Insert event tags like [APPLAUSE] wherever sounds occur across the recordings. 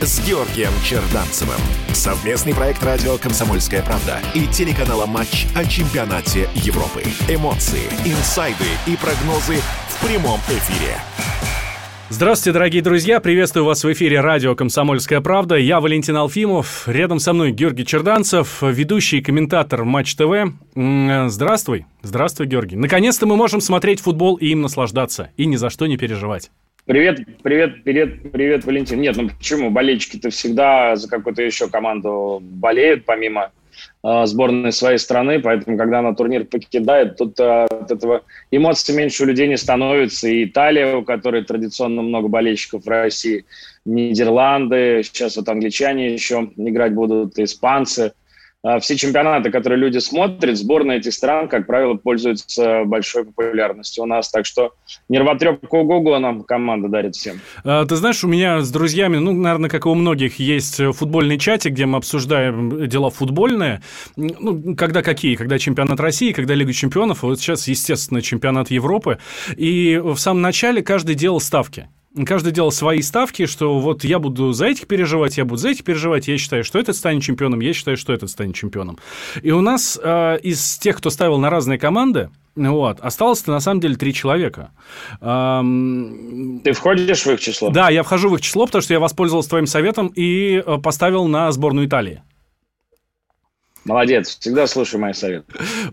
с Георгием Черданцевым. Совместный проект радио «Комсомольская правда» и телеканала «Матч» о чемпионате Европы. Эмоции, инсайды и прогнозы в прямом эфире. Здравствуйте, дорогие друзья! Приветствую вас в эфире радио «Комсомольская правда». Я Валентин Алфимов. Рядом со мной Георгий Черданцев, ведущий комментатор Матч ТВ. Здравствуй. Здравствуй, Георгий. Наконец-то мы можем смотреть футбол и им наслаждаться. И ни за что не переживать. Привет, привет, привет, привет, Валентин. Нет, ну почему? Болельщики-то всегда за какую-то еще команду болеют, помимо э, сборной своей страны, поэтому, когда она турнир покидает, тут э, от этого эмоций меньше у людей не становится. И Италия, у которой традиционно много болельщиков в России, Нидерланды, сейчас вот англичане еще играть будут, испанцы – все чемпионаты, которые люди смотрят, сборные этих стран, как правило, пользуются большой популярностью у нас. Так что нервотрепку Гугла нам команда дарит всем. А, ты знаешь, у меня с друзьями, ну, наверное, как и у многих, есть футбольный чатик, где мы обсуждаем дела футбольные. Ну, когда какие? Когда чемпионат России, когда Лига чемпионов. Вот сейчас, естественно, чемпионат Европы. И в самом начале каждый делал ставки каждый делал свои ставки, что вот я буду за этих переживать, я буду за этих переживать, я считаю, что этот станет чемпионом, я считаю, что этот станет чемпионом. И у нас э, из тех, кто ставил на разные команды, вот. Осталось-то на самом деле три человека. Ты входишь в их число? Да, я вхожу в их число, потому что я воспользовался твоим советом и э, поставил на сборную Италии. Молодец, всегда слушай мои советы.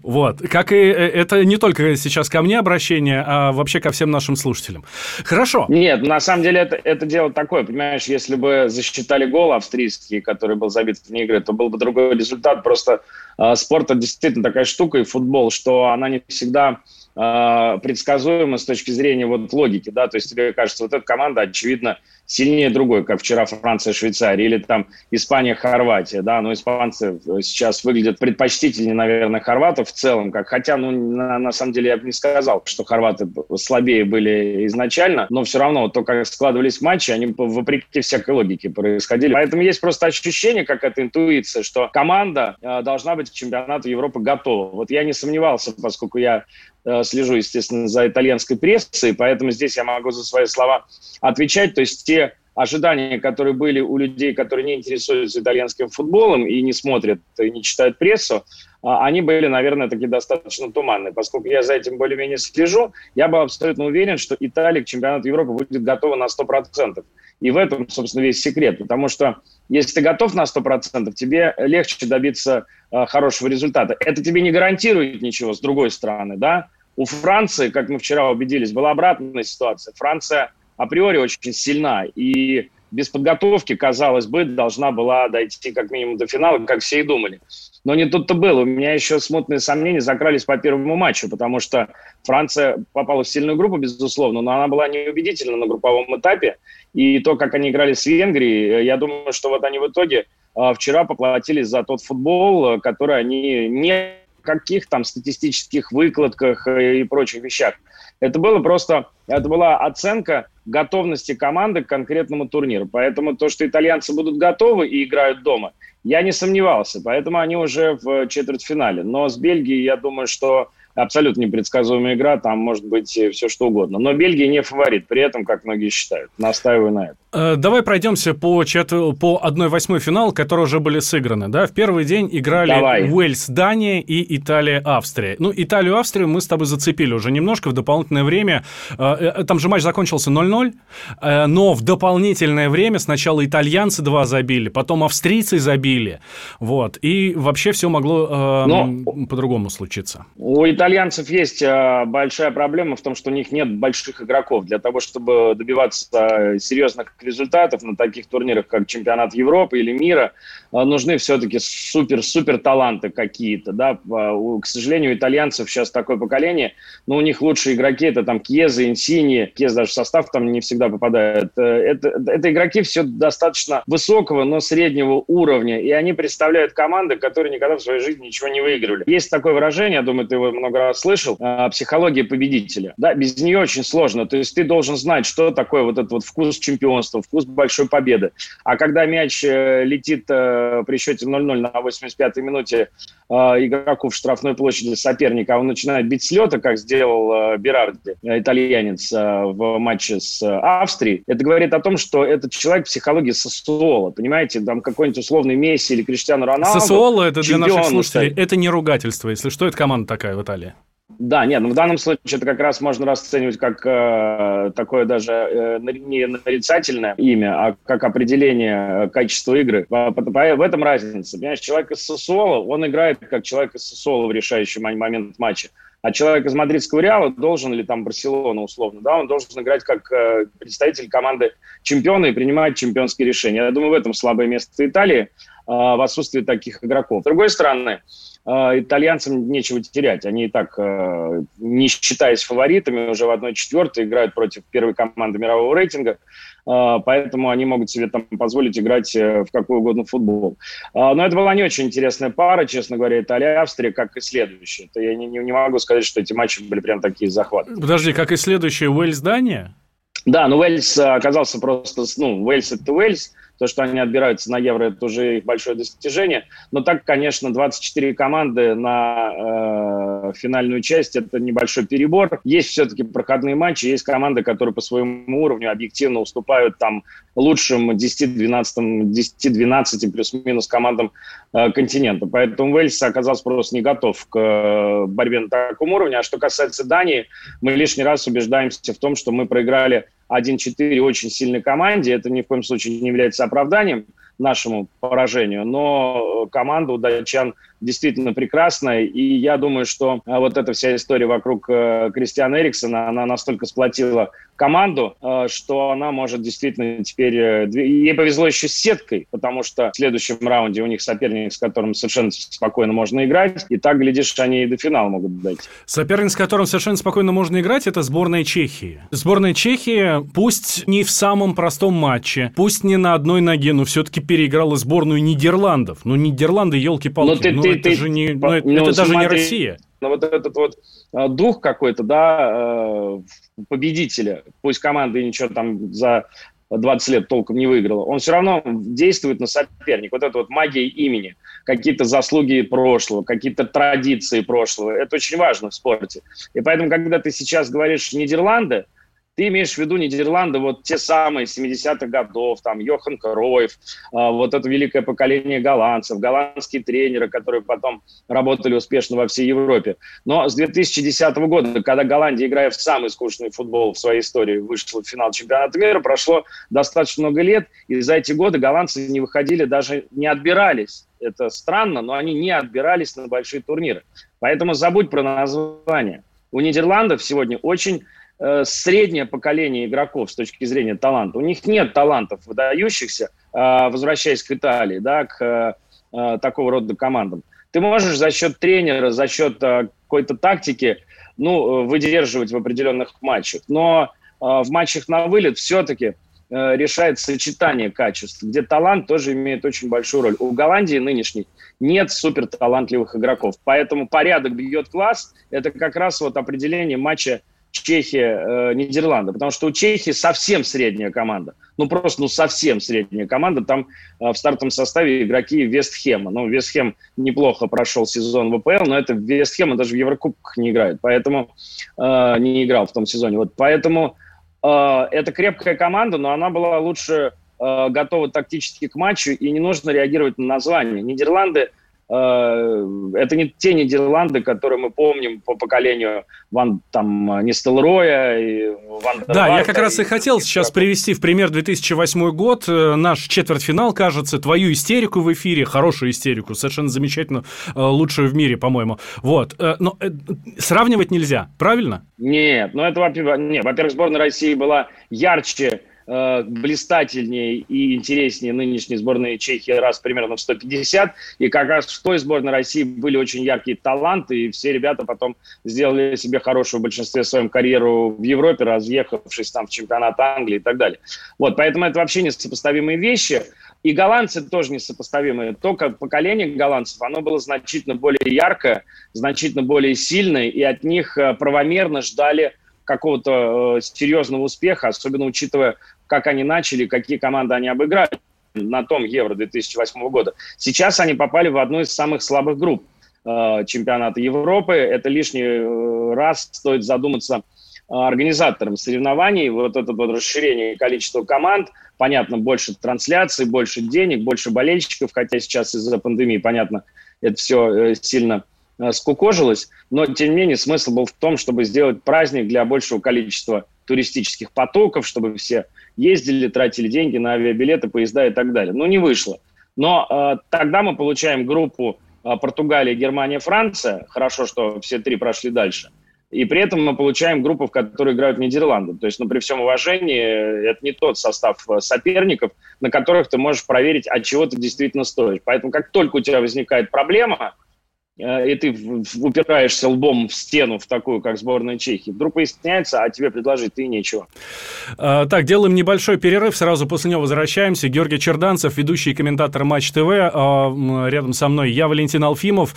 Вот, как и э, это не только сейчас ко мне обращение, а вообще ко всем нашим слушателям. Хорошо. Нет, на самом деле это, это дело такое, понимаешь, если бы засчитали гол австрийский, который был забит вне игры, то был бы другой результат. Просто э, спорт это действительно такая штука и футбол, что она не всегда э, предсказуема с точки зрения вот логики, да, то есть тебе кажется, вот эта команда, очевидно, сильнее другой, как вчера Франция, Швейцария, или там Испания, Хорватия, да, но испанцы сейчас выглядят предпочтительнее, наверное, хорватов в целом, как, хотя, ну, на, на самом деле я бы не сказал, что хорваты слабее были изначально, но все равно то, как складывались матчи, они вопреки всякой логике происходили. Поэтому есть просто ощущение, как эта интуиция, что команда э, должна быть к чемпионату Европы готова. Вот я не сомневался, поскольку я Э, слежу, естественно, за итальянской прессой, поэтому здесь я могу за свои слова отвечать. То есть те ожидания, которые были у людей, которые не интересуются итальянским футболом и не смотрят, и не читают прессу, а, они были, наверное, такие достаточно туманные. Поскольку я за этим более-менее слежу, я был абсолютно уверен, что Италия к чемпионату Европы будет готова на 100%. И в этом, собственно, весь секрет. Потому что если ты готов на 100%, тебе легче добиться э, хорошего результата. Это тебе не гарантирует ничего, с другой стороны, да. У Франции, как мы вчера убедились, была обратная ситуация. Франция априори очень сильна, и без подготовки, казалось бы, должна была дойти как минимум до финала, как все и думали. Но не тут-то было. У меня еще смутные сомнения закрались по первому матчу, потому что Франция попала в сильную группу, безусловно, но она была неубедительна на групповом этапе. И то, как они играли с Венгрией, я думаю, что вот они в итоге а, вчера поплатились за тот футбол, который они не каких там статистических выкладках и прочих вещах. Это было просто, это была оценка готовности команды к конкретному турниру. Поэтому то, что итальянцы будут готовы и играют дома, я не сомневался. Поэтому они уже в четвертьфинале. Но с Бельгией, я думаю, что абсолютно непредсказуемая игра, там может быть все что угодно. Но Бельгия не фаворит, при этом, как многие считают. Настаиваю на этом. Э, давай пройдемся по, четвер... по 1-8 финал, которые уже были сыграны. Да? В первый день играли Давай. Уэльс, Дания и Италия, Австрия. Ну, Италию, Австрию мы с тобой зацепили уже немножко в дополнительное время. Э, э, там же матч закончился 0-0, но в дополнительное время сначала итальянцы два забили, потом австрийцы забили. Вот. И вообще все могло но по-другому случиться. У итальянцев есть большая проблема в том, что у них нет больших игроков. Для того, чтобы добиваться серьезных результатов на таких турнирах, как чемпионат Европы или мира, а, нужны все-таки супер-супер таланты какие-то, да, а, к сожалению, у итальянцев сейчас такое поколение, но у них лучшие игроки, это там Кьеза, Инсини, Кьез даже в состав там не всегда попадает, э, это, это игроки все достаточно высокого, но среднего уровня, и они представляют команды, которые никогда в своей жизни ничего не выигрывали. Есть такое выражение, я думаю, ты его много много раз слышал, э, психология победителя. Да, без нее очень сложно. То есть ты должен знать, что такое вот этот вот вкус чемпионства, вкус большой победы. А когда мяч э, летит э, при счете 0-0 на 85-й минуте э, игроку в штрафной площади соперника, а он начинает бить с лета, как сделал Берарди, итальянец, в матче с Австрией, это говорит о том, что этот человек психологии Сосуола, понимаете, там какой-нибудь условный Месси или Криштиану Роналду. Сосуола, это для наших слушателей, это не ругательство, если что, это команда такая в Италии. Да, нет, ну в данном случае это как раз можно расценивать как э, такое даже э, не нарицательное имя, а как определение качества игры. В этом разница. Понимаешь, человек из Сосуола, он играет как человек из Сосуола в решающий момент матча. А человек из мадридского Реала должен, или там Барселона условно, да, он должен играть как э, представитель команды чемпиона и принимать чемпионские решения. Я думаю, в этом слабое место Италии э, в отсутствии таких игроков. С другой стороны, э, итальянцам нечего терять. Они и так, э, не считаясь фаворитами, уже в 1-4 играют против первой команды мирового рейтинга. А, поэтому они могут себе там позволить играть э, в какой угодно футбол. А, но это была не очень интересная пара, честно говоря, Италия Австрия, как и следующая. Это я не, не могу сказать, что эти матчи были прям такие захваты. Подожди, как и следующая Уэльс Дания? Да, но Уэльс оказался просто, ну, Уэльс это Уэльс, то, что они отбираются на Евро, это уже их большое достижение. Но так, конечно, 24 команды на э, финальную часть – это небольшой перебор. Есть все-таки проходные матчи, есть команды, которые по своему уровню объективно уступают там лучшим 10-12, 10-12 плюс-минус командам э, континента. Поэтому Уэльс оказался просто не готов к э, борьбе на таком уровне. А что касается Дании, мы лишний раз убеждаемся в том, что мы проиграли 1-4 очень сильной команде. Это ни в коем случае не является оправданием нашему поражению, но команда у датчан действительно прекрасная, и я думаю, что а, вот эта вся история вокруг э, Кристиана Эриксона, она настолько сплотила команду, э, что она может действительно теперь... Э, ей повезло еще с сеткой, потому что в следующем раунде у них соперник, с которым совершенно спокойно можно играть, и так, глядишь, они и до финала могут дойти. Соперник, с которым совершенно спокойно можно играть, это сборная Чехии. Сборная Чехии, пусть не в самом простом матче, пусть не на одной ноге, но все-таки переиграла сборную Нидерландов. Ну, Нидерланды, елки-палки, ну, ну это ты, же не... Ну, это, ну, это даже не Россия. Но вот этот вот а, дух какой-то, да, э, победителя, пусть команда ничего там за 20 лет толком не выиграла, он все равно действует на соперника. Вот это вот магия имени, какие-то заслуги прошлого, какие-то традиции прошлого. Это очень важно в спорте. И поэтому, когда ты сейчас говоришь Нидерланды, ты имеешь в виду Нидерланды, вот те самые 70-х годов, там, Йохан Кройф, а, вот это великое поколение голландцев, голландские тренеры, которые потом работали успешно во всей Европе. Но с 2010 года, когда Голландия, играя в самый скучный футбол в своей истории, вышла в финал чемпионата мира, прошло достаточно много лет, и за эти годы голландцы не выходили, даже не отбирались. Это странно, но они не отбирались на большие турниры. Поэтому забудь про название. У Нидерландов сегодня очень среднее поколение игроков с точки зрения таланта. У них нет талантов выдающихся, э, возвращаясь к Италии, да, к э, такого рода командам. Ты можешь за счет тренера, за счет какой-то тактики ну, выдерживать в определенных матчах. Но в матчах на вылет все-таки решает сочетание качеств, где талант тоже имеет очень большую роль. У Голландии нынешней нет супер талантливых игроков, поэтому порядок бьет класс. Это как раз вот определение матча Чехия, э, Нидерланды, потому что у Чехии совсем средняя команда. Ну, просто, ну, совсем средняя команда. Там э, в стартовом составе игроки Вестхема. Ну, Вестхем неплохо прошел сезон в ВПЛ, но это Вестхем, он даже в Еврокубках не играет, поэтому э, не играл в том сезоне. Вот поэтому э, это крепкая команда, но она была лучше э, готова тактически к матчу, и не нужно реагировать на название. Нидерланды – это не те Нидерланды, которые мы помним по поколению Ван там Нистелроя и Ван Да, Варта, я как раз и хотел сейчас привести в пример 2008 год. Э, наш четвертьфинал, кажется, твою истерику в эфире, хорошую истерику, совершенно замечательную, э, лучшую в мире, по-моему. Вот. Но сравнивать нельзя, правильно? Нет, ну это, во-первых, сборная России была ярче э, блистательнее и интереснее нынешней сборной Чехии раз примерно в 150. И как раз в той сборной России были очень яркие таланты, и все ребята потом сделали себе хорошую в большинстве своем карьеру в Европе, разъехавшись там в чемпионат Англии и так далее. Вот, поэтому это вообще несопоставимые вещи. И голландцы тоже несопоставимые. То, как поколение голландцев, оно было значительно более яркое, значительно более сильное, и от них э, правомерно ждали какого-то э, серьезного успеха, особенно учитывая, как они начали, какие команды они обыграли на том Евро 2008 года. Сейчас они попали в одну из самых слабых групп э, чемпионата Европы. Это лишний э, раз стоит задуматься э, организаторам соревнований. Вот это вот расширение количества команд, понятно, больше трансляций, больше денег, больше болельщиков, хотя сейчас из-за пандемии, понятно, это все э, сильно скукожилось. Но, тем не менее, смысл был в том, чтобы сделать праздник для большего количества туристических потоков, чтобы все ездили, тратили деньги на авиабилеты, поезда и так далее. Ну, не вышло. Но э, тогда мы получаем группу э, Португалия, Германия, Франция. Хорошо, что все три прошли дальше. И при этом мы получаем группу, в которой играют Нидерланды. То есть, ну, при всем уважении, это не тот состав э, соперников, на которых ты можешь проверить, от чего ты действительно стоишь. Поэтому, как только у тебя возникает проблема, Э, и ты упираешься лбом в стену, в такую, как сборная Чехии, вдруг выясняется, а тебе предложить ты нечего. А, так, делаем небольшой перерыв, сразу после него возвращаемся. Георгий Черданцев, ведущий комментатор Матч ТВ, а, рядом со мной я, Валентин Алфимов.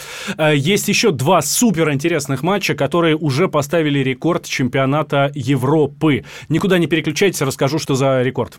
Есть еще два суперинтересных матча, которые уже поставили рекорд чемпионата Европы. Никуда не переключайтесь, расскажу, что за рекорд.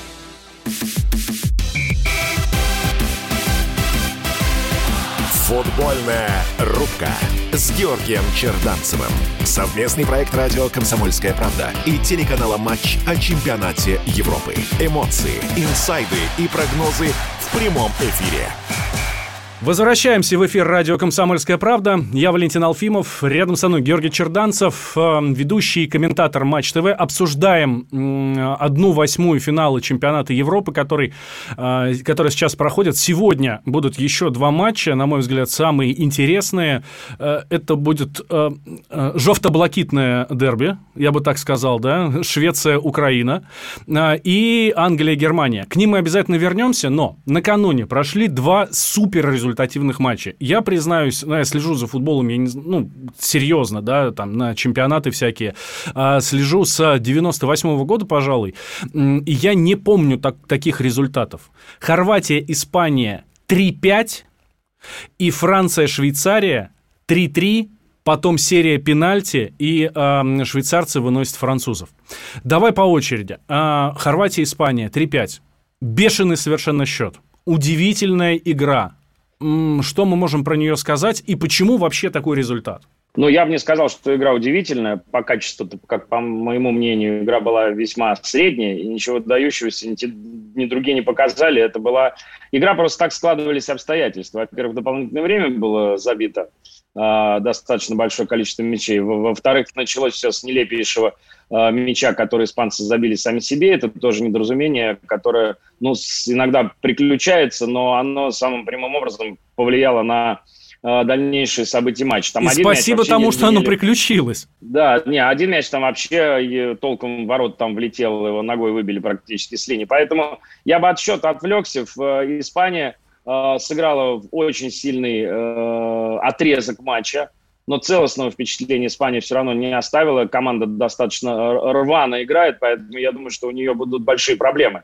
Футбольная рубка с Георгием Черданцевым. Совместный проект радио «Комсомольская правда» и телеканала «Матч» о чемпионате Европы. Эмоции, инсайды и прогнозы в прямом эфире. Возвращаемся в эфир радио «Комсомольская правда». Я Валентин Алфимов, рядом со мной Георгий Черданцев, э, ведущий комментатор Матч ТВ. Обсуждаем одну восьмую финала чемпионата Европы, который, э, который сейчас проходит. Сегодня будут еще два матча, на мой взгляд, самые интересные. Э, это будет жовто-блакитное дерби, я бы так сказал, да, Швеция-Украина и Англия-Германия. К ним мы обязательно вернемся, но накануне прошли два супер результата результативных матчей. Я признаюсь, ну, я слежу за футболом, я не, ну, серьезно, да, там, на чемпионаты всякие. А, слежу с 98 -го года, пожалуй, и я не помню так, таких результатов. Хорватия, Испания 3-5, и Франция, Швейцария 3-3, потом серия пенальти, и э, швейцарцы выносят французов. Давай по очереди. Э, Хорватия, Испания 3-5. Бешеный совершенно счет. Удивительная игра что мы можем про нее сказать и почему вообще такой результат? Ну, я бы не сказал, что игра удивительная. По качеству, как по моему мнению, игра была весьма средняя, и ничего дающегося ни, ни другие не показали. Это была игра, просто так складывались обстоятельства. Во-первых, дополнительное время было забито достаточно большое количество мячей. Во-вторых, началось все с нелепейшего э, мяча, который испанцы забили сами себе. Это тоже недоразумение, которое ну, иногда приключается, но оно самым прямым образом повлияло на э, дальнейшие события матча. Там И спасибо тому, что оно приключилось. Да, не, один мяч там вообще толком ворот там влетел, его ногой выбили практически с линии. Поэтому я бы от счета отвлекся. В э, Испании э, сыграла в очень сильный э, отрезок матча, но целостного впечатления Испания все равно не оставила. Команда достаточно рвано играет, поэтому я думаю, что у нее будут большие проблемы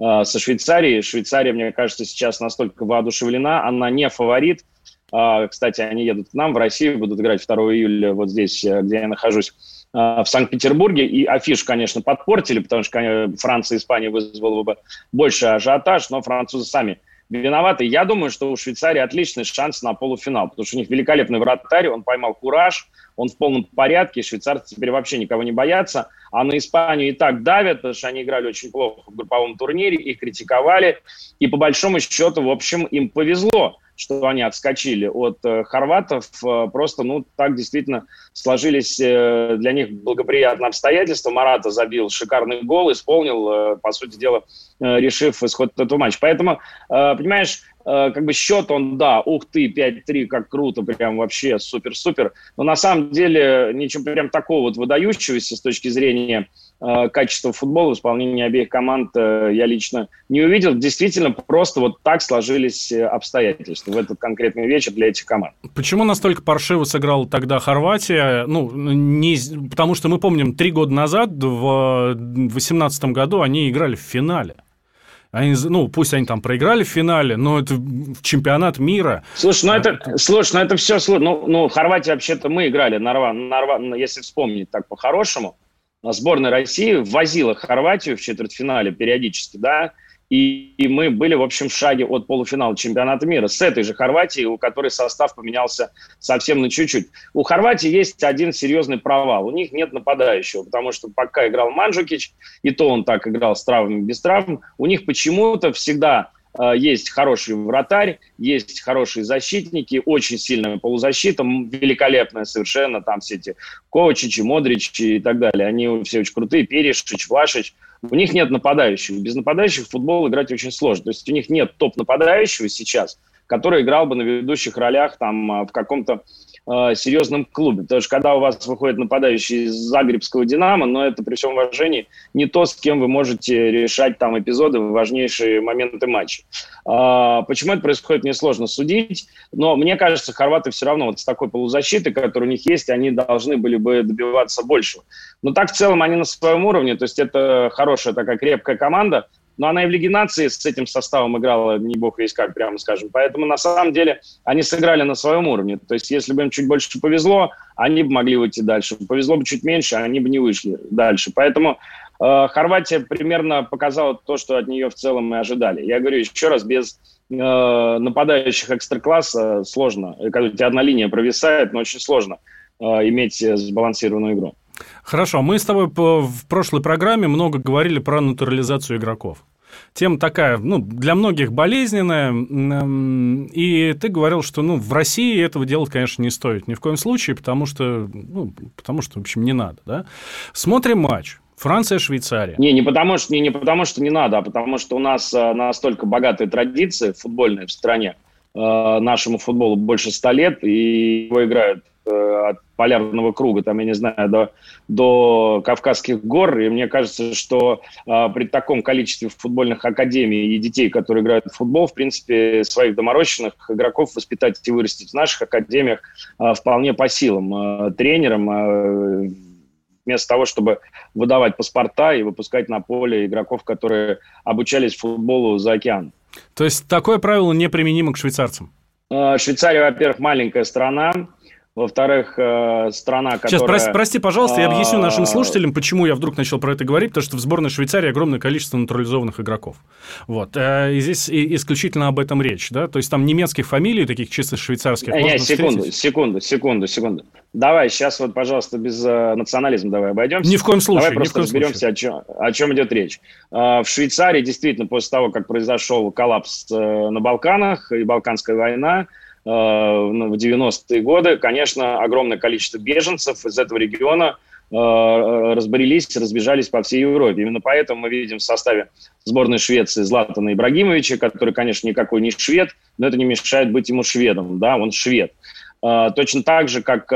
э, со Швейцарией. Швейцария, мне кажется, сейчас настолько воодушевлена, она не фаворит, А, кстати, они едут к нам в Россию, будут играть 2 июля вот здесь, э, где я нахожусь в Санкт-Петербурге. И афишу, конечно, подпортили, потому что Франция и Испания вызвала бы больше ажиотаж, но французы сами виноваты. Я думаю, что у Швейцарии отличный шанс на полуфинал, потому что у них великолепный вратарь, он поймал кураж, он в полном порядке, швейцарцы теперь вообще никого не боятся, а на Испанию и так давят, потому что они играли очень плохо в групповом турнире, их критиковали, и по большому счету, в общем, им повезло что они отскочили от э, хорватов. Э, просто, ну, так действительно сложились э, для них благоприятные обстоятельства. Марата забил шикарный гол, исполнил, по сути дела, решив исход этого матча. Поэтому, понимаешь, как бы счет он, да, ух ты, 5-3, как круто, прям вообще супер-супер. Но на самом деле ничего прям такого вот выдающегося с точки зрения качество футбола в исполнении обеих команд э, я лично не увидел. Действительно, просто вот так сложились э, обстоятельства в этот конкретный вечер для этих команд. Почему настолько паршиво сыграла тогда Хорватия? Ну, не, потому что мы помним, три года назад, в 2018 году, они играли в финале. Они, ну, пусть они там проиграли в финале, но это чемпионат мира. Слушай, ну это, слушай, ну это все, ну, ну Хорватия вообще-то мы играли, на, на, если вспомнить так по-хорошему, сборная России возила Хорватию в четвертьфинале периодически, да, и, и мы были, в общем, в шаге от полуфинала чемпионата мира с этой же Хорватией, у которой состав поменялся совсем на чуть-чуть. У Хорватии есть один серьезный провал. У них нет нападающего, потому что пока играл Манджукич, и то он так играл с травмами, без травм, у них почему-то всегда есть хороший вратарь, есть хорошие защитники, очень сильная полузащита, великолепная совершенно, там все эти Ковачичи, Модричи и так далее. Они все очень крутые, Перешич, Влашич. У них нет нападающих. Без нападающих в футбол играть очень сложно. То есть у них нет топ-нападающего сейчас, который играл бы на ведущих ролях там э, в каком-то э, серьезном клубе. Потому что когда у вас выходит нападающий из Загребского «Динамо», но это при всем уважении не то, с кем вы можете решать там эпизоды, важнейшие моменты матча. Э, почему это происходит, мне сложно судить, но мне кажется, хорваты все равно вот с такой полузащитой, которая у них есть, они должны были бы добиваться большего. Но так в целом они на своем уровне, то есть это хорошая такая крепкая команда, но она и в Лиге нации с этим составом играла, не бог весь как, прямо скажем. Поэтому, на самом деле, они сыграли на своем уровне. То есть, если бы им чуть больше повезло, они бы могли выйти дальше. Повезло бы чуть меньше, они бы не вышли дальше. Поэтому э, Хорватия примерно показала то, что от нее в целом мы ожидали. Я говорю еще раз, без э, нападающих экстра-класса сложно. Когда у тебя одна линия провисает, но очень сложно иметь сбалансированную игру. Хорошо, мы с тобой в прошлой программе много говорили про натурализацию игроков. Тема такая, ну, для многих болезненная, и ты говорил, что, ну, в России этого делать, конечно, не стоит ни в коем случае, потому что, ну, потому что, в общем, не надо, да. Смотрим матч. Франция, Швейцария. Не, не потому что не, не потому что не надо, а потому что у нас а, настолько богатые традиции футбольные в стране. Нашему футболу больше ста лет, и его играют Э, от полярного круга, там, я не знаю, до, до Кавказских гор. И мне кажется, что э, при таком количестве футбольных академий и детей, которые играют в футбол, в принципе, своих доморощенных игроков воспитать и вырастить в наших академиях э, вполне по силам. Э, тренерам э, вместо того, чтобы выдавать паспорта и выпускать на поле игроков, которые обучались футболу за океан. То есть такое правило неприменимо к швейцарцам? Э, Швейцария, во-первых, маленькая страна, во-вторых, э, страна, которая... Сейчас, прости, прости, пожалуйста, я объясню нашим а, слушателям, почему я вдруг начал про это говорить, потому что в сборной Швейцарии огромное количество натурализованных игроков. Вот. Э, и здесь исключительно об этом речь, да? То есть там немецких фамилий, таких чисто швейцарских, Нет, можно секунду, встретить. секунду, секунду, секунду. Давай, сейчас вот, пожалуйста, без э, национализма давай обойдемся. Ни в коем случае. Давай просто разберемся, о чем, о чем идет речь. Э, в Швейцарии действительно после того, как произошел коллапс э, на Балканах и Балканская война, Э, в 90-е годы, конечно, огромное количество беженцев из этого региона э, разбрелись, разбежались по всей Европе. Именно поэтому мы видим в составе сборной Швеции Златана Ибрагимовича, который, конечно, никакой не швед, но это не мешает быть ему шведом, да, он швед. Э, точно так же, как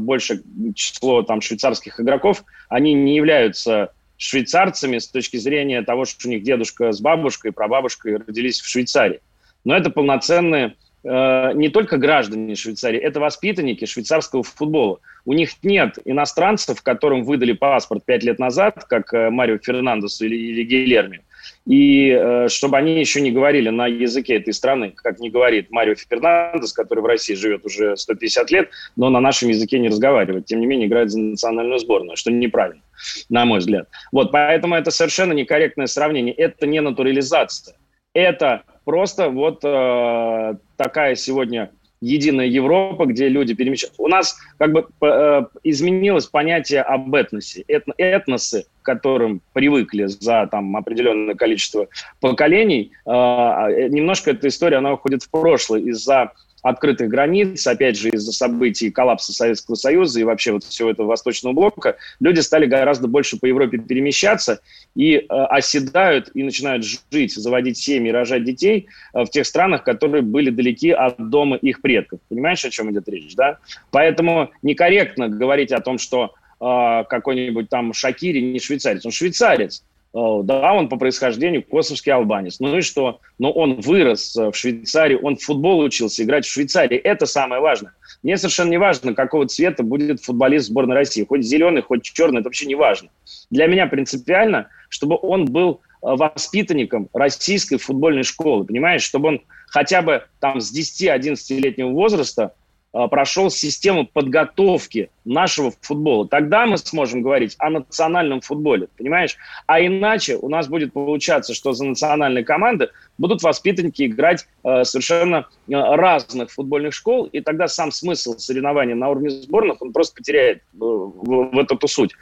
большее число там швейцарских игроков, они не являются швейцарцами с точки зрения того, что у них дедушка с бабушкой, прабабушкой родились в Швейцарии. Но это полноценные Э, не только граждане Швейцарии, это воспитанники швейцарского футбола. У них нет иностранцев, которым выдали паспорт пять лет назад, как э, Марио Фернандесу или, или Гильерми. и э, чтобы они еще не говорили на языке этой страны, как не говорит Марио Фернандес, который в России живет уже 150 лет, но на нашем языке не разговаривает. Тем не менее, играет за национальную сборную, что неправильно, на мой взгляд. Вот, поэтому это совершенно некорректное сравнение. Это не натурализация. Это просто вот э, такая сегодня единая Европа, где люди перемещаются. У нас как бы э, изменилось понятие об этносе. Этно, этносы, к которым привыкли за там, определенное количество поколений, э, э немножко эта история, она уходит в прошлое из-за открытых границ, опять же, из-за событий коллапса Советского Союза и вообще вот всего этого Восточного блока, люди стали гораздо больше по Европе перемещаться и э, оседают и начинают жить, заводить семьи, рожать детей э, в тех странах, которые были далеки от дома их предков. Понимаешь, о чем идет речь, да? Поэтому некорректно говорить о том, что э, какой-нибудь там Шакири не швейцарец. Он швейцарец, да, он по происхождению косовский албанец. Ну и что? Но он вырос в Швейцарии, он в футбол учился играть в Швейцарии. Это самое важное. Мне совершенно не важно, какого цвета будет футболист сборной России. Хоть зеленый, хоть черный, это вообще не важно. Для меня принципиально, чтобы он был э, воспитанником российской футбольной школы, понимаешь? Чтобы он хотя бы там с 10-11-летнего возраста Э, прошел систему подготовки нашего футбола. Тогда мы сможем говорить о национальном футболе, понимаешь? А иначе у нас будет получаться, что за национальные команды будут воспитанники играть э, совершенно э, разных футбольных школ, и тогда сам смысл соревнования на уровне сборных, он просто потеряет э, в, в эту суть.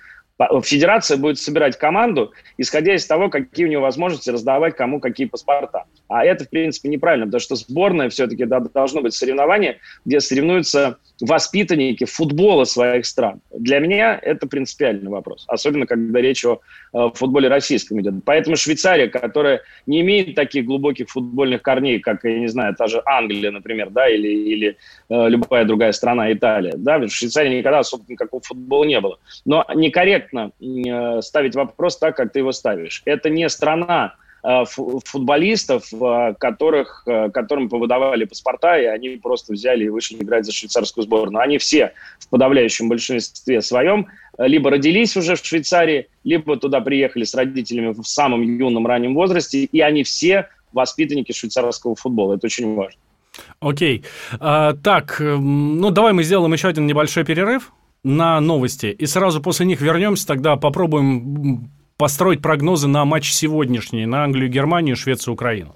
Федерация будет собирать команду, исходя из того, какие у нее возможности раздавать кому какие паспорта. А это, в принципе, неправильно, потому что сборная все-таки должно быть соревнование, где соревнуются воспитанники футбола своих стран. Для меня это принципиальный вопрос, особенно когда речь о э, футболе российском идет. Поэтому Швейцария, которая не имеет таких глубоких футбольных корней, как, я не знаю, та же Англия, например, да, или, или э, любая другая страна, Италия, да, в Швейцарии никогда особо никакого футбола не было. Но некорректно э, ставить вопрос так, как ты его ставишь. Это не страна, Э, футболистов, э, которых, которым повыдавали паспорта, и они просто взяли и вышли играть за швейцарскую сборную. Они все в подавляющем большинстве своем либо родились уже в Швейцарии, либо туда приехали с родителями в самом юном раннем возрасте, и они все воспитанники швейцарского футбола. Это очень важно. Окей. А, так, эм, ну давай мы сделаем еще один небольшой перерыв на новости, и сразу после них вернемся, тогда попробуем построить прогнозы на матч сегодняшний, на Англию, Германию, Швецию, Украину.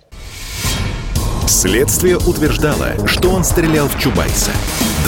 Следствие утверждало, что он стрелял в Чубайса.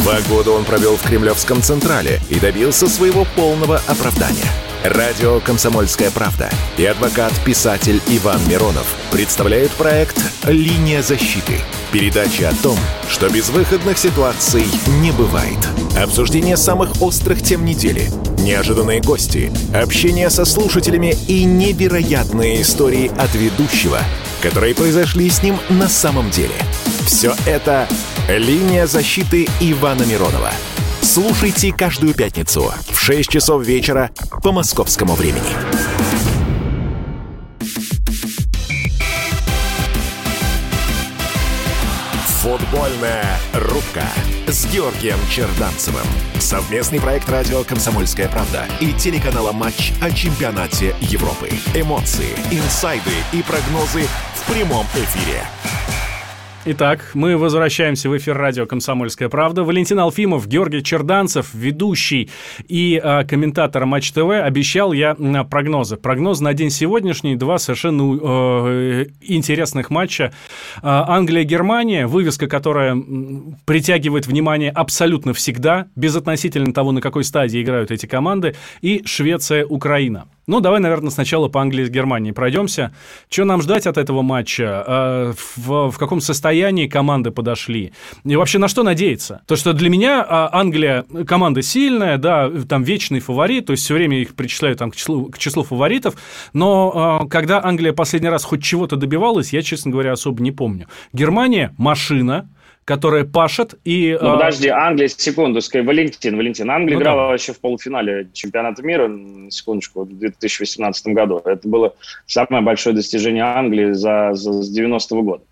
Два года он провел в Кремлевском Централе и добился своего полного оправдания. Радио «Комсомольская правда» и адвокат-писатель Иван Миронов представляют проект «Линия защиты». Передача о том, что безвыходных ситуаций не бывает. Обсуждение самых острых тем недели, неожиданные гости, общение со слушателями и невероятные истории от ведущего, которые произошли с ним на самом деле. Все это «Линия защиты» Ивана Миронова. Слушайте каждую пятницу в 6 часов вечера по московскому времени. Футбольная рубка с Георгием Черданцевым. Совместный проект радио «Комсомольская правда» и телеканала «Матч» о чемпионате Европы. Эмоции, инсайды и прогнозы в прямом эфире. Итак, мы возвращаемся в эфир радио «Комсомольская правда». Валентин Алфимов, Георгий Черданцев, ведущий и э, комментатор Матч ТВ, обещал я э, прогнозы. Прогноз на день сегодняшний, два совершенно э, интересных матча. Э, Англия-Германия, вывеска, которая притягивает внимание абсолютно всегда, безотносительно того, на какой стадии играют эти команды, и Швеция-Украина. Ну, давай, наверное, сначала по Англии с Германией пройдемся. Что нам ждать от этого матча? Э, в, в каком состоянии команды подошли? И вообще на что надеяться? То, что для меня а, Англия команда сильная, да, там вечный фаворит, то есть все время их причисляют там, к, числу, к числу фаворитов, но а, когда Англия последний раз хоть чего-то добивалась, я, честно говоря, особо не помню. Германия – машина, которая пашет и... Ну, подожди, Англия, секунду, Валентин, Валентин. Англия ну, играла да. вообще в полуфинале чемпионата мира, секундочку, в 2018 году. Это было самое большое достижение Англии за, за с 90-го года.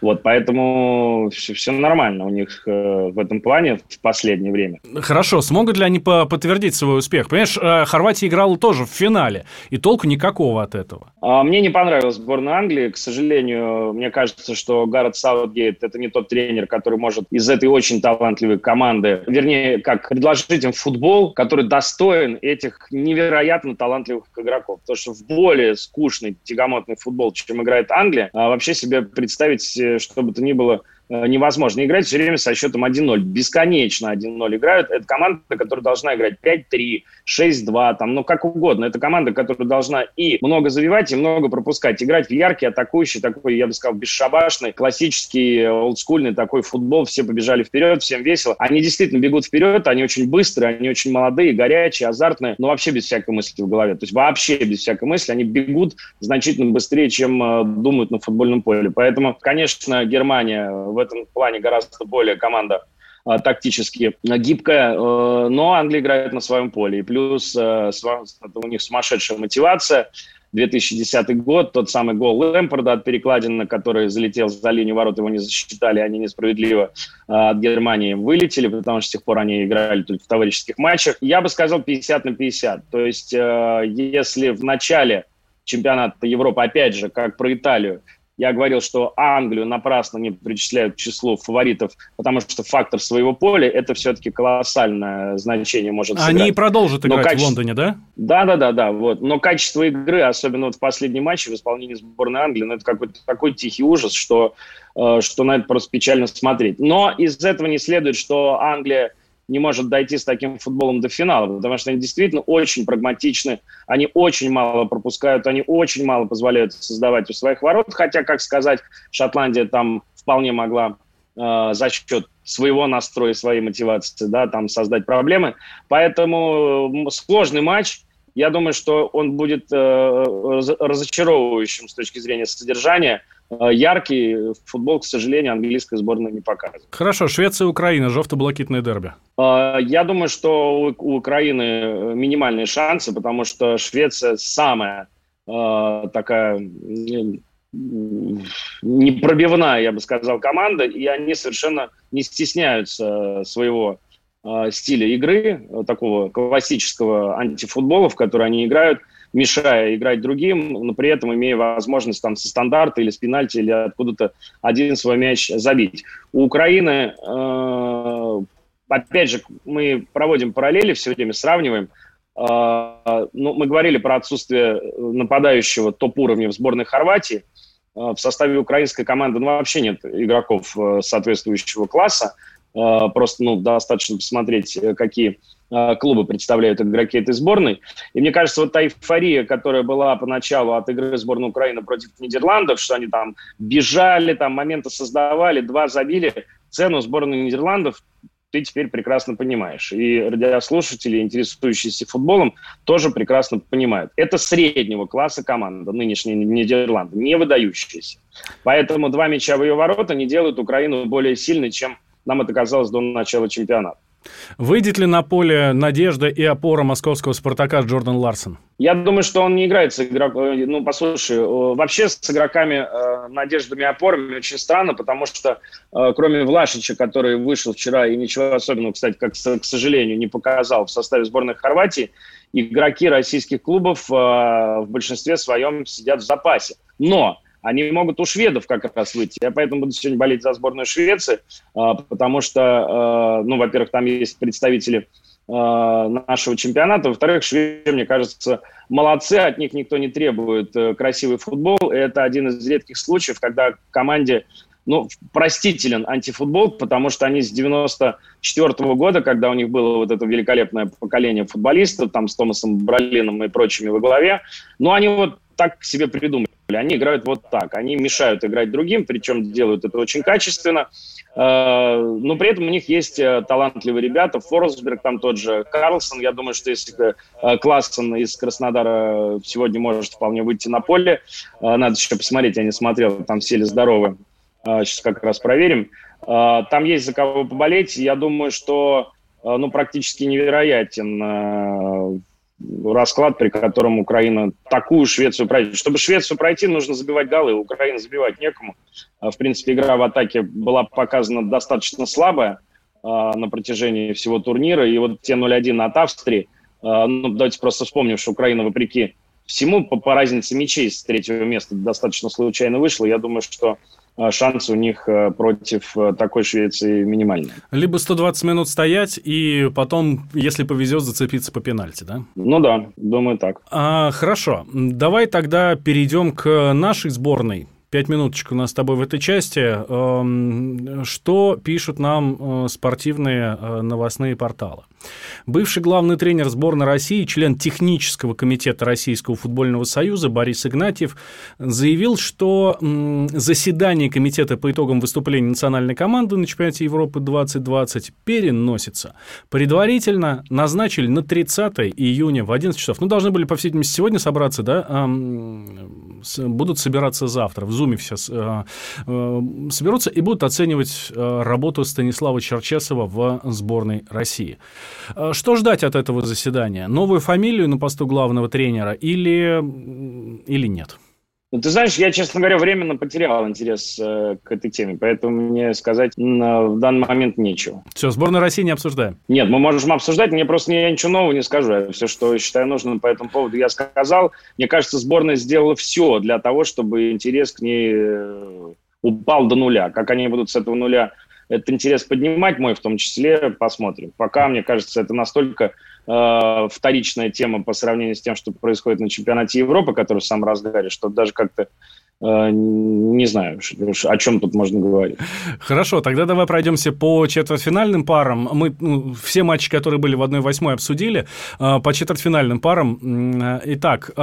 Вот, поэтому все, все нормально у них э, в этом плане в последнее время. Хорошо, смогут ли они подтвердить свой успех? Понимаешь, э, Хорватия играла тоже в финале, и толку никакого от этого. А, мне не понравилась сборная Англии. К сожалению, мне кажется, что Гаррет Саутгейт – это не тот тренер, который может из этой очень талантливой команды, вернее, как предложить им футбол, который достоин этих невероятно талантливых игроков. Потому что в более скучный, тягомотный футбол, чем играет Англия, а вообще себе представить, э, что бы то ни было, невозможно играть все время со счетом 1-0. Бесконечно 1-0 играют. Это команда, которая должна играть 5-3, 6-2, там, ну, как угодно. Это команда, которая должна и много завивать, и много пропускать. Играть в яркий, атакующий, такой, я бы сказал, бесшабашный, классический, олдскульный такой футбол. Все побежали вперед, всем весело. Они действительно бегут вперед, они очень быстрые, они очень молодые, горячие, азартные, но вообще без всякой мысли в голове. То есть вообще без всякой мысли. Они бегут значительно быстрее, чем э, думают на футбольном поле. Поэтому, конечно, Германия в этом плане гораздо более команда а, тактически гибкая, э, но Англия играет на своем поле. И плюс э, у них сумасшедшая мотивация. 2010 год, тот самый гол Лэмпорда от перекладины, который залетел за линию ворот, его не засчитали, они несправедливо э, от Германии вылетели, потому что с тех пор они играли только в товарищеских матчах. Я бы сказал 50 на 50. То есть, если в начале чемпионата Европы, опять же, как про Италию, я говорил, что Англию напрасно не причисляют к числу фаворитов, потому что фактор своего поля – это все-таки колоссальное значение может сыграть. Они продолжат играть качество... в Лондоне, да? Да, да, да, да. Вот. Но качество игры, особенно вот в последнем матче в исполнении сборной Англии, ну, это какой-то такой тихий ужас, что, э, что на это просто печально смотреть. Но из этого не следует, что Англия не может дойти с таким футболом до финала, потому что они действительно очень прагматичны, они очень мало пропускают, они очень мало позволяют создавать у своих ворот, хотя, как сказать, Шотландия там вполне могла э, за счет своего настроя, своей мотивации, да, там создать проблемы. Поэтому сложный матч. Я думаю, что он будет э, разочаровывающим с точки зрения содержания – яркий футбол, к сожалению, английская сборная не показывает. Хорошо, Швеция и Украина, жовто-блакитное дерби. Э, я думаю, что у Украины минимальные шансы, потому что Швеция самая э, такая непробивная, я бы сказал, команда, и они совершенно не стесняются своего стиля игры, такого классического антифутбола, в который они играют – мешая играть другим, но при этом имея возможность там со стандарта или с пенальти или откуда-то один свой мяч забить. У Украины, э, опять же, мы проводим параллели все время, сравниваем. Э, ну, мы говорили про отсутствие нападающего топ-уровня в сборной Хорватии. Э, в составе украинской команды ну, вообще нет игроков э, соответствующего класса. Э, просто ну, достаточно посмотреть, э, какие клубы представляют игроки этой сборной. И мне кажется, вот та эйфория, которая была поначалу от игры сборной Украины против Нидерландов, что они там бежали, там моменты создавали, два забили, цену сборной Нидерландов ты теперь прекрасно понимаешь. И радиослушатели, интересующиеся футболом, тоже прекрасно понимают. Это среднего класса команда, нынешние Нидерланды, не выдающиеся. Поэтому два мяча в ее ворота не делают Украину более сильной, чем нам это казалось до начала чемпионата. Выйдет ли на поле надежда и опора московского «Спартака» Джордан Ларсон? Я думаю, что он не играет с игроками. Ну, послушай, вообще с игроками э, надеждами и опорами очень странно, потому что э, кроме Влашича, который вышел вчера и ничего особенного, кстати, как, к сожалению, не показал в составе сборной Хорватии, игроки российских клубов э, в большинстве своем сидят в запасе. Но они могут у шведов как раз выйти. Я поэтому буду сегодня болеть за сборную Швеции, а, потому что, а, ну, во-первых, там есть представители а, нашего чемпионата. Во-вторых, шведы, мне кажется, молодцы, от них никто не требует э, красивый футбол. Это один из редких случаев, когда команде ну, простителен антифутбол, потому что они с 94 -го года, когда у них было вот это великолепное поколение футболистов, там с Томасом Бролином и прочими во главе, ну, они вот так себе придумали. Они играют вот так. Они мешают играть другим, причем делают это очень качественно. Э, но при этом у них есть э, талантливые ребята. Форсберг там тот же, Карлсон. Я думаю, что если э, Классон из Краснодара сегодня может вполне выйти на поле, надо еще посмотреть, я не смотрел, там все ли здоровы. Сейчас как раз проверим. там есть за кого поболеть. Я думаю, что ну, практически невероятен расклад, при котором Украина такую Швецию пройдет. Чтобы Швецию пройти, нужно забивать голы. Украина забивать некому. В принципе, игра в атаке была показана достаточно слабая на протяжении всего турнира. И вот те 0-1 от Австрии, ну, давайте просто вспомним, что Украина, вопреки всему, по, по разнице мячей с третьего места достаточно случайно вышла. Я думаю, что а, шансы у них э, против э, такой Швеции минимальные. Либо 120 минут стоять и потом, если повезет, зацепиться по пенальти, да? Ну да, думаю так. А, хорошо, давай тогда перейдем к нашей сборной. Пять минуточек у нас с тобой в этой части. Эм, что пишут нам э, спортивные новостные порталы? Бывший главный тренер сборной России, член технического комитета Российского футбольного союза Борис Игнатьев заявил, что заседание комитета по итогам выступления национальной команды на чемпионате Европы 2020 переносится. Предварительно назначили на 30 июня в 11 часов. Ну, должны были, по всей видимости, сегодня собраться, да? Будут собираться завтра. В Зуме все э, э, соберутся и будут оценивать э, работу Станислава Черчесова в сборной России. Э, что ждать от этого заседания? Новую фамилию на посту главного тренера или, или нет? Ну, ты знаешь, я, честно говоря, временно потерял интерес э, к этой теме, поэтому мне сказать на, в данный момент нечего. Все, сборную России не обсуждаем. Нет, мы можем обсуждать, мне просто я ничего нового не скажу. Я все, что считаю нужным по этому поводу, я сказал. Мне кажется, сборная сделала все для того, чтобы интерес к ней э, упал до нуля. Как они будут с этого нуля этот интерес поднимать, мой в том числе, посмотрим. Пока, мне кажется, это настолько э, вторичная тема по сравнению с тем, что происходит на чемпионате Европы, который в самом разгаре, что даже как-то э, не знаю, о чем тут можно говорить. Хорошо, тогда давай пройдемся по четвертьфинальным парам. Мы ну, все матчи, которые были в 1-8, обсудили. Э, по четвертьфинальным парам. Итак, э,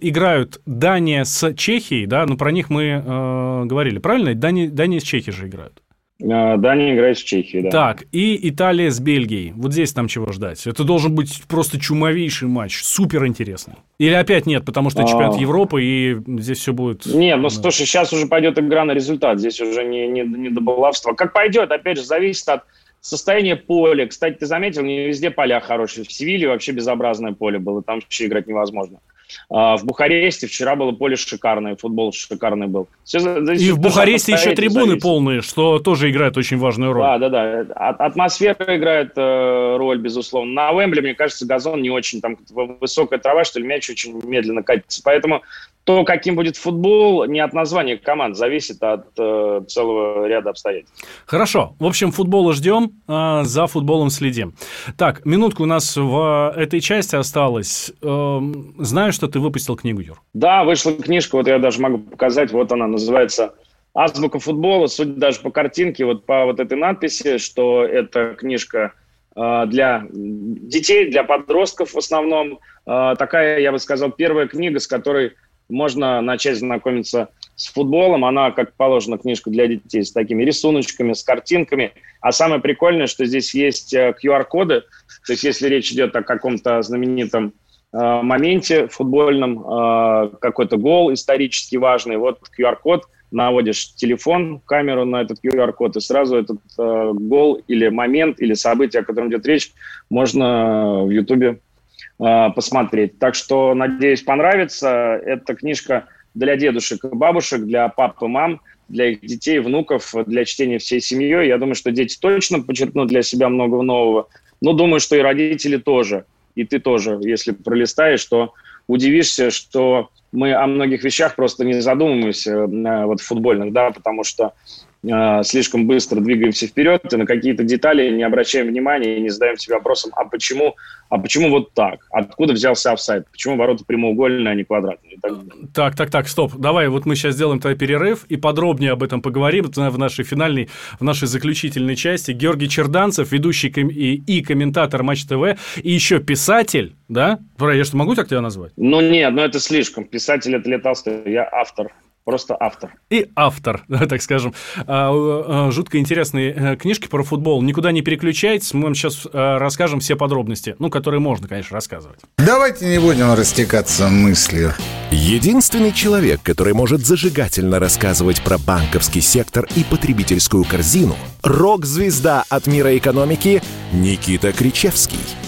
играют Дания с Чехией, да, ну про них мы говорили, правильно? Дания, Дания с Чехией же играют. А, Дания играет с Чехией, да. Так, и Италия с Бельгией. Вот здесь там чего ждать? Это должен быть просто чумовейший матч, супер интересный. Или опять нет, потому что чемпионат а... Европы, и здесь все будет... Нет, ну слушай, сейчас уже пойдет игра на результат, здесь уже не, не, не до баловства. Как пойдет, опять же, зависит от состояния поля. Кстати, ты заметил, не везде поля хорошие. В Севиле вообще безобразное поле было, там вообще играть невозможно. В Бухаресте вчера было поле шикарное, футбол шикарный был. Все, и в Бухаресте еще трибуны зависит. полные, что тоже играет очень важную роль. Да, да, да. Атмосфера играет э, роль, безусловно. На Уэмбли, мне кажется, газон не очень, там высокая трава, что ли, мяч очень медленно катится. Поэтому то, каким будет футбол, не от названия команд, зависит от э, целого ряда обстоятельств. Хорошо. В общем, футбола ждем, э, за футболом следим. Так, минутку у нас в этой части осталось. Э, знаю, что ты выпустил книгу, Юр. Да, вышла книжка, вот я даже могу показать, вот она называется «Азбука футбола». Суть даже по картинке, вот по вот этой надписи, что это книжка э, для детей, для подростков в основном. Э, такая, я бы сказал, первая книга, с которой можно начать знакомиться с футболом. Она, как положено, книжка для детей с такими рисуночками, с картинками. А самое прикольное, что здесь есть QR-коды. Э, То есть если речь идет о каком-то знаменитом э, моменте футбольном, э, какой-то гол исторически важный, вот QR-код, наводишь телефон, камеру на этот QR-код, и сразу этот э, гол или момент, или событие, о котором идет речь, можно в Ютубе Э, посмотреть. Так что, надеюсь, понравится. Эта книжка для дедушек и бабушек, для пап и мам, для их детей, внуков, для чтения всей семьей. Я думаю, что дети точно почерпнут для себя много нового. Но думаю, что и родители тоже. И ты тоже, если пролистаешь, то удивишься, что мы о многих вещах просто не задумываемся э, вот футбольных, да, потому что э, слишком быстро двигаемся вперед и на какие-то детали не обращаем внимания и не задаем себе вопросом, а почему, а почему вот так? Откуда взялся офсайд? Почему ворота прямоугольные, а не квадратные? Так, так, так, так, стоп. Давай вот мы сейчас сделаем твой перерыв и подробнее об этом поговорим в нашей финальной, в нашей заключительной части. Георгий Черданцев, ведущий и, и комментатор Матч ТВ, и еще писатель, да? Я что, могу так тебя назвать? Ну нет, ну это слишком. Писатель это Лев Толстой, я автор Просто автор. И автор, [LAUGHS] так скажем. А, жутко интересные э, книжки про футбол. Никуда не переключайтесь, мы вам сейчас э, расскажем все подробности. Ну, которые можно, конечно, рассказывать. Давайте не будем растекаться мыслью. Единственный человек, который может зажигательно рассказывать про банковский сектор и потребительскую корзину – рок-звезда от мира экономики Никита Кричевский.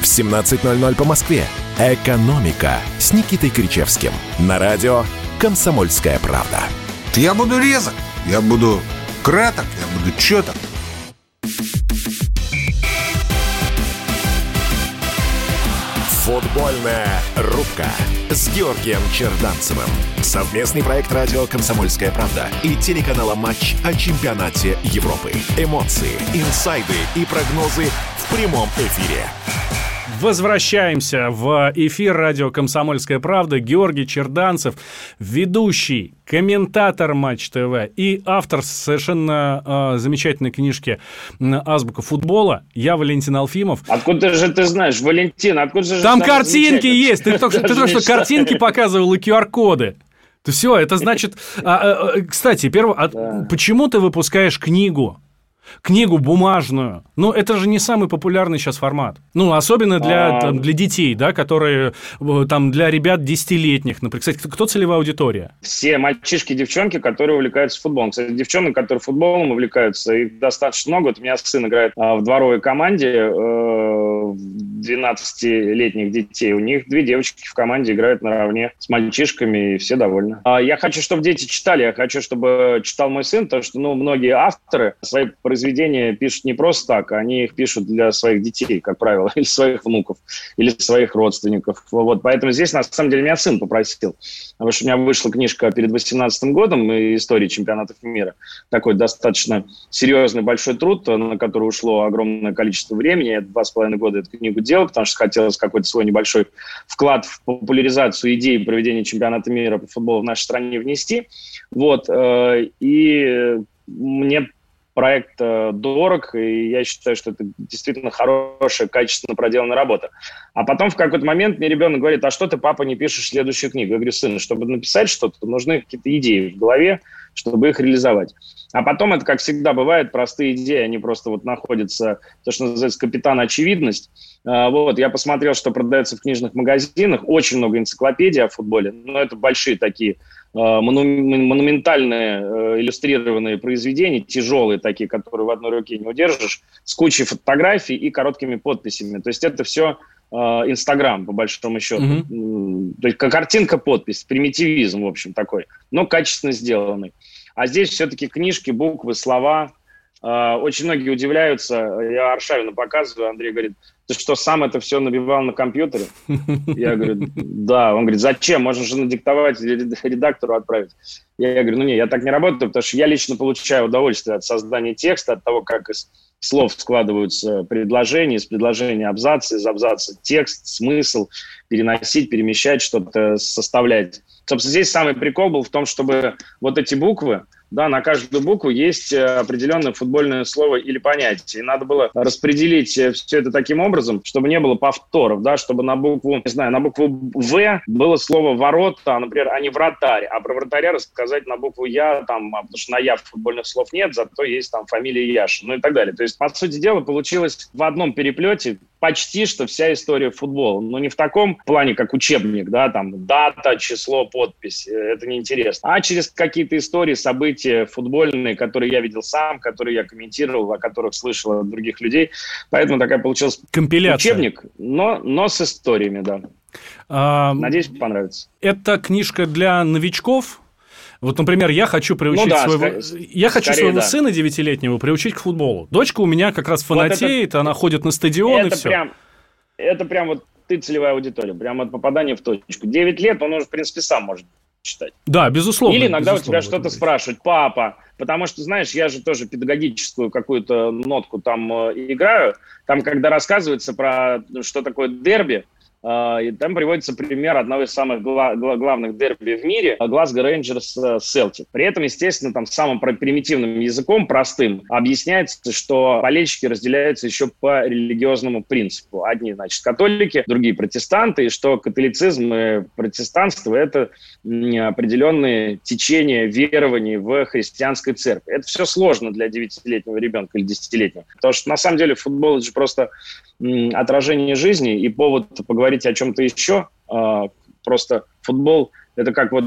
в 17.00 по Москве. «Экономика» с Никитой Кричевским. На радио «Комсомольская правда». Я буду резок, я буду краток, я буду четок. Футбольная рубка с Георгием Черданцевым. Совместный проект радио «Комсомольская правда» и телеканала «Матч» о чемпионате Европы. Эмоции, инсайды и прогнозы в прямом эфире. Возвращаемся в эфир радио «Комсомольская правда». Георгий Черданцев, ведущий, комментатор Матч ТВ и автор совершенно э, замечательной книжки «Азбука футбола». Я Валентин Алфимов. Откуда же ты знаешь, Валентин? Откуда же Там картинки есть. Ты только, ты только что картинки показывал и QR-коды. Все, это значит... А, а, кстати, первое, да. почему ты выпускаешь книгу? Книгу бумажную. Ну, это же не самый популярный сейчас формат. Ну, особенно для, а... там, для детей, да, которые э, там для ребят десятилетних. Например, кстати, кто целевая аудитория? Все мальчишки, девчонки, которые увлекаются футболом. Кстати, девчонок, которые футболом увлекаются, их достаточно много. Вот у меня сын играет а, в дворовой команде э, 12-летних детей. У них две девочки в команде играют наравне с мальчишками, и все довольны. А я хочу, чтобы дети читали, я хочу, чтобы читал мой сын, потому что, ну, многие авторы свои произведения пишут не просто так, они их пишут для своих детей, как правило, [LAUGHS] или своих внуков, или своих родственников. Вот, поэтому здесь, на самом деле, меня сын попросил, потому что у меня вышла книжка перед 18 годом истории чемпионатов мира. Такой достаточно серьезный большой труд, на который ушло огромное количество времени. Я два с половиной года эту книгу делал, потому что хотелось какой-то свой небольшой вклад в популяризацию идеи проведения чемпионата мира по футболу в нашей стране внести. Вот, э, и мне проект э, дорог, и я считаю, что это действительно хорошая, качественно проделанная работа. А потом в какой-то момент мне ребенок говорит, а что ты, папа, не пишешь следующую книгу? Я говорю, сын, чтобы написать что-то, нужны какие-то идеи в голове, чтобы их реализовать. А потом это, как всегда бывает, простые идеи, они просто вот находятся, то, что называется капитан очевидность. А, вот, я посмотрел, что продается в книжных магазинах, очень много энциклопедий о футболе, но это большие такие монументальные э, иллюстрированные произведения, тяжелые такие, которые в одной руке не удержишь, с кучей фотографий и короткими подписями. То есть это все э, Инстаграм, по большому счету. Mm-hmm. То есть картинка, подпись, примитивизм, в общем, такой, но качественно сделанный. А здесь все-таки книжки, буквы, слова. Очень многие удивляются. Я Аршавину показываю, Андрей говорит, ты что, сам это все набивал на компьютере? Я говорю, да. Он говорит, зачем? Можно же надиктовать редактору отправить. Я говорю, ну не, я так не работаю, потому что я лично получаю удовольствие от создания текста, от того, как из слов складываются предложения, из предложения абзацы, из абзаца текст, смысл, переносить, перемещать что-то, составлять. Собственно, здесь самый прикол был в том, чтобы вот эти буквы, да, на каждую букву есть э, определенное футбольное слово или понятие. И надо было распределить э, все это таким образом, чтобы не было повторов, да, чтобы на букву, не знаю, на букву В было слово ворота, например, а не вратарь, а про вратаря рассказать на букву Я, там, а, потому что на Я футбольных слов нет, зато есть там фамилия Яшин, ну и так далее. То есть, по сути дела, получилось в одном переплете почти что вся история футбола. Но не в таком плане, как учебник, да, там дата, число, подпись. Э, это неинтересно. А через какие-то истории, события футбольные, которые я видел сам, которые я комментировал, о которых слышал от других людей. Поэтому такая получилась Компиляция. учебник, но, но с историями, да. А, Надеюсь, понравится. Это книжка для новичков, вот, например, я хочу приучить ну, да, своего, скорее, я хочу своего да. сына девятилетнего приучить к футболу. Дочка у меня как раз фанатеет, вот это, она ходит на стадион это и все. Прям, это прям вот ты целевая аудитория, прям от попадания в точку. 9 лет он уже, в принципе, сам может читать. Да, безусловно. Или иногда безусловно, у тебя что-то спрашивают, папа, потому что, знаешь, я же тоже педагогическую какую-то нотку там э, играю, там, когда рассказывается про что такое дерби, и там приводится пример одного из самых гла- гла- главных дерби в мире – Глазго Рейнджерс Селтик. При этом, естественно, там самым примитивным языком, простым, объясняется, что болельщики разделяются еще по религиозному принципу. Одни, значит, католики, другие протестанты, и что католицизм и протестанство – это определенные течения верований в христианской церкви. Это все сложно для 9-летнего ребенка или 10-летнего. Потому что, на самом деле, футбол – это же просто отражение жизни и повод поговорить о чем-то еще. А, просто футбол – это как вот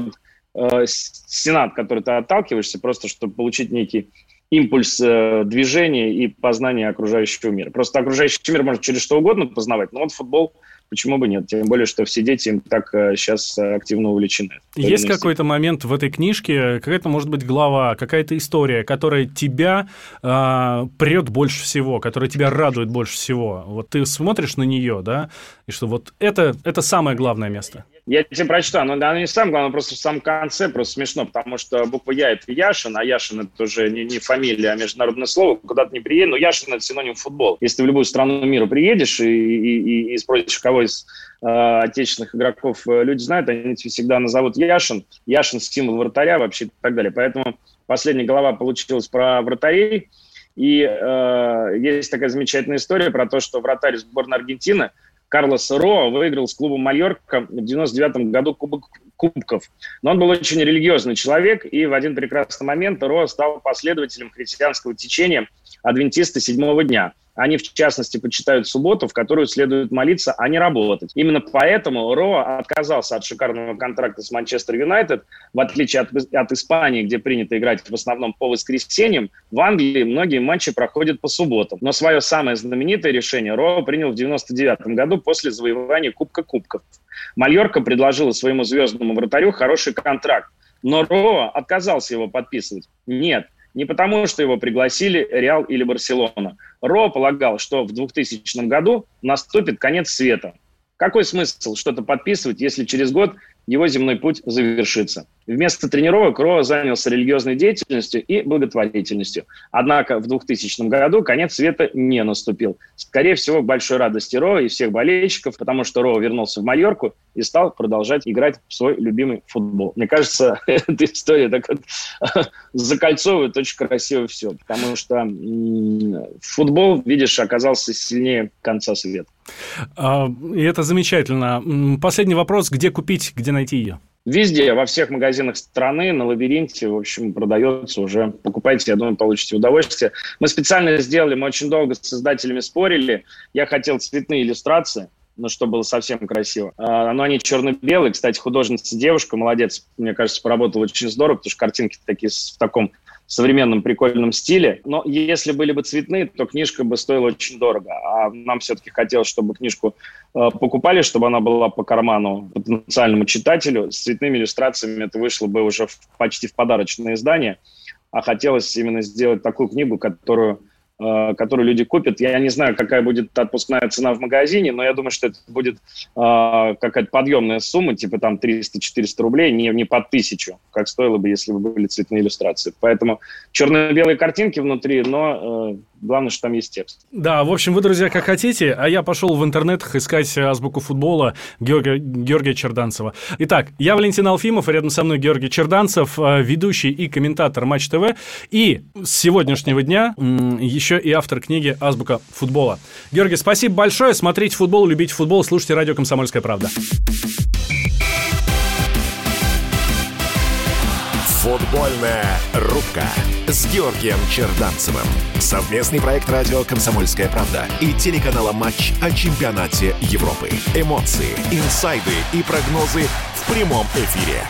э, стена, от которой ты отталкиваешься, просто чтобы получить некий импульс э, движения и познания окружающего мира. Просто окружающий мир можно через что угодно познавать, но вот футбол – почему бы нет? Тем более, что все дети им так сейчас э, активно увлечены. Есть какой-то момент в этой книжке, какая-то, может быть, глава, какая-то история, которая тебя э, прет больше всего, которая тебя радует больше всего. Вот ты смотришь на нее, да, и что вот это, это самое главное место. Я тебе прочитаю, но она не самое главное, просто в самом конце просто смешно, потому что буква Я – это Яшин, а Яшин – это уже не, не фамилия, а международное слово, куда ты не приедешь, но Яшин – это синоним футбол. Если ты в любую страну мира приедешь и, и, и, и спросишь, кого из э, отечественных игроков э, люди знают, они тебе всегда назовут Яшин, Яшин – символ вратаря вообще и так далее. Поэтому последняя глава получилась про вратарей, и э, есть такая замечательная история про то, что вратарь сборной Аргентины – Карлос Ро выиграл с клубом Мальорка в 99 году Кубок Кубков. Но он был очень религиозный человек, и в один прекрасный момент Ро стал последователем христианского течения адвентиста седьмого дня – они, в частности, почитают субботу, в которую следует молиться, а не работать. Именно поэтому Ро отказался от шикарного контракта с Манчестер Юнайтед. В отличие от, от Испании, где принято играть в основном по воскресеньям, в Англии многие матчи проходят по субботам. Но свое самое знаменитое решение Ро принял в 99 году после завоевания Кубка Кубков. Мальорка предложила своему звездному вратарю хороший контракт, но Ро отказался его подписывать. Нет, не потому, что его пригласили Реал или Барселона. Ро полагал, что в 2000 году наступит конец света. Какой смысл что-то подписывать, если через год его земной путь завершится? Вместо тренировок Ро занялся религиозной деятельностью и благотворительностью. Однако в 2000 году конец света не наступил. Скорее всего, к большой радости Ро и всех болельщиков, потому что Ро вернулся в Майорку и стал продолжать играть в свой любимый футбол. Мне кажется, [LAUGHS] эта история так вот [LAUGHS] закольцовывает очень красиво все, потому что футбол, видишь, оказался сильнее конца света. А, и это замечательно. Последний вопрос. Где купить, где найти ее? Везде, во всех магазинах страны, на лабиринте, в общем, продается уже. Покупайте, я думаю, получите удовольствие. Мы специально сделали, мы очень долго с создателями спорили. Я хотел цветные иллюстрации, но что было совсем красиво. А, но они черно-белые. Кстати, художница девушка, молодец, мне кажется, поработала очень здорово, потому что картинки такие в таком современном прикольном стиле. Но если были бы цветные, то книжка бы стоила очень дорого. А нам все-таки хотелось, чтобы книжку э, покупали, чтобы она была по карману потенциальному читателю. С цветными иллюстрациями это вышло бы уже почти в подарочное издание. А хотелось именно сделать такую книгу, которую Э, которую люди купят. Я не знаю, какая будет отпускная цена в магазине, но я думаю, что это будет э, какая-то подъемная сумма, типа там 300-400 рублей, не, не по тысячу, как стоило бы, если бы были цветные иллюстрации. Поэтому черно-белые картинки внутри, но э, главное, что там есть текст. Да, в общем, вы, друзья, как хотите, а я пошел в интернетах искать азбуку футбола Георгия, Георгия Черданцева. Итак, я Валентин Алфимов, рядом со мной Георгий Черданцев, э, ведущий и комментатор Матч ТВ, и с сегодняшнего дня еще еще и автор книги «Азбука футбола». Георгий, спасибо большое. Смотрите футбол, любите футбол, слушайте радио «Комсомольская правда». Футбольная рубка с Георгием Черданцевым. Совместный проект радио «Комсомольская правда» и телеканала «Матч» о чемпионате Европы. Эмоции, инсайды и прогнозы в прямом эфире.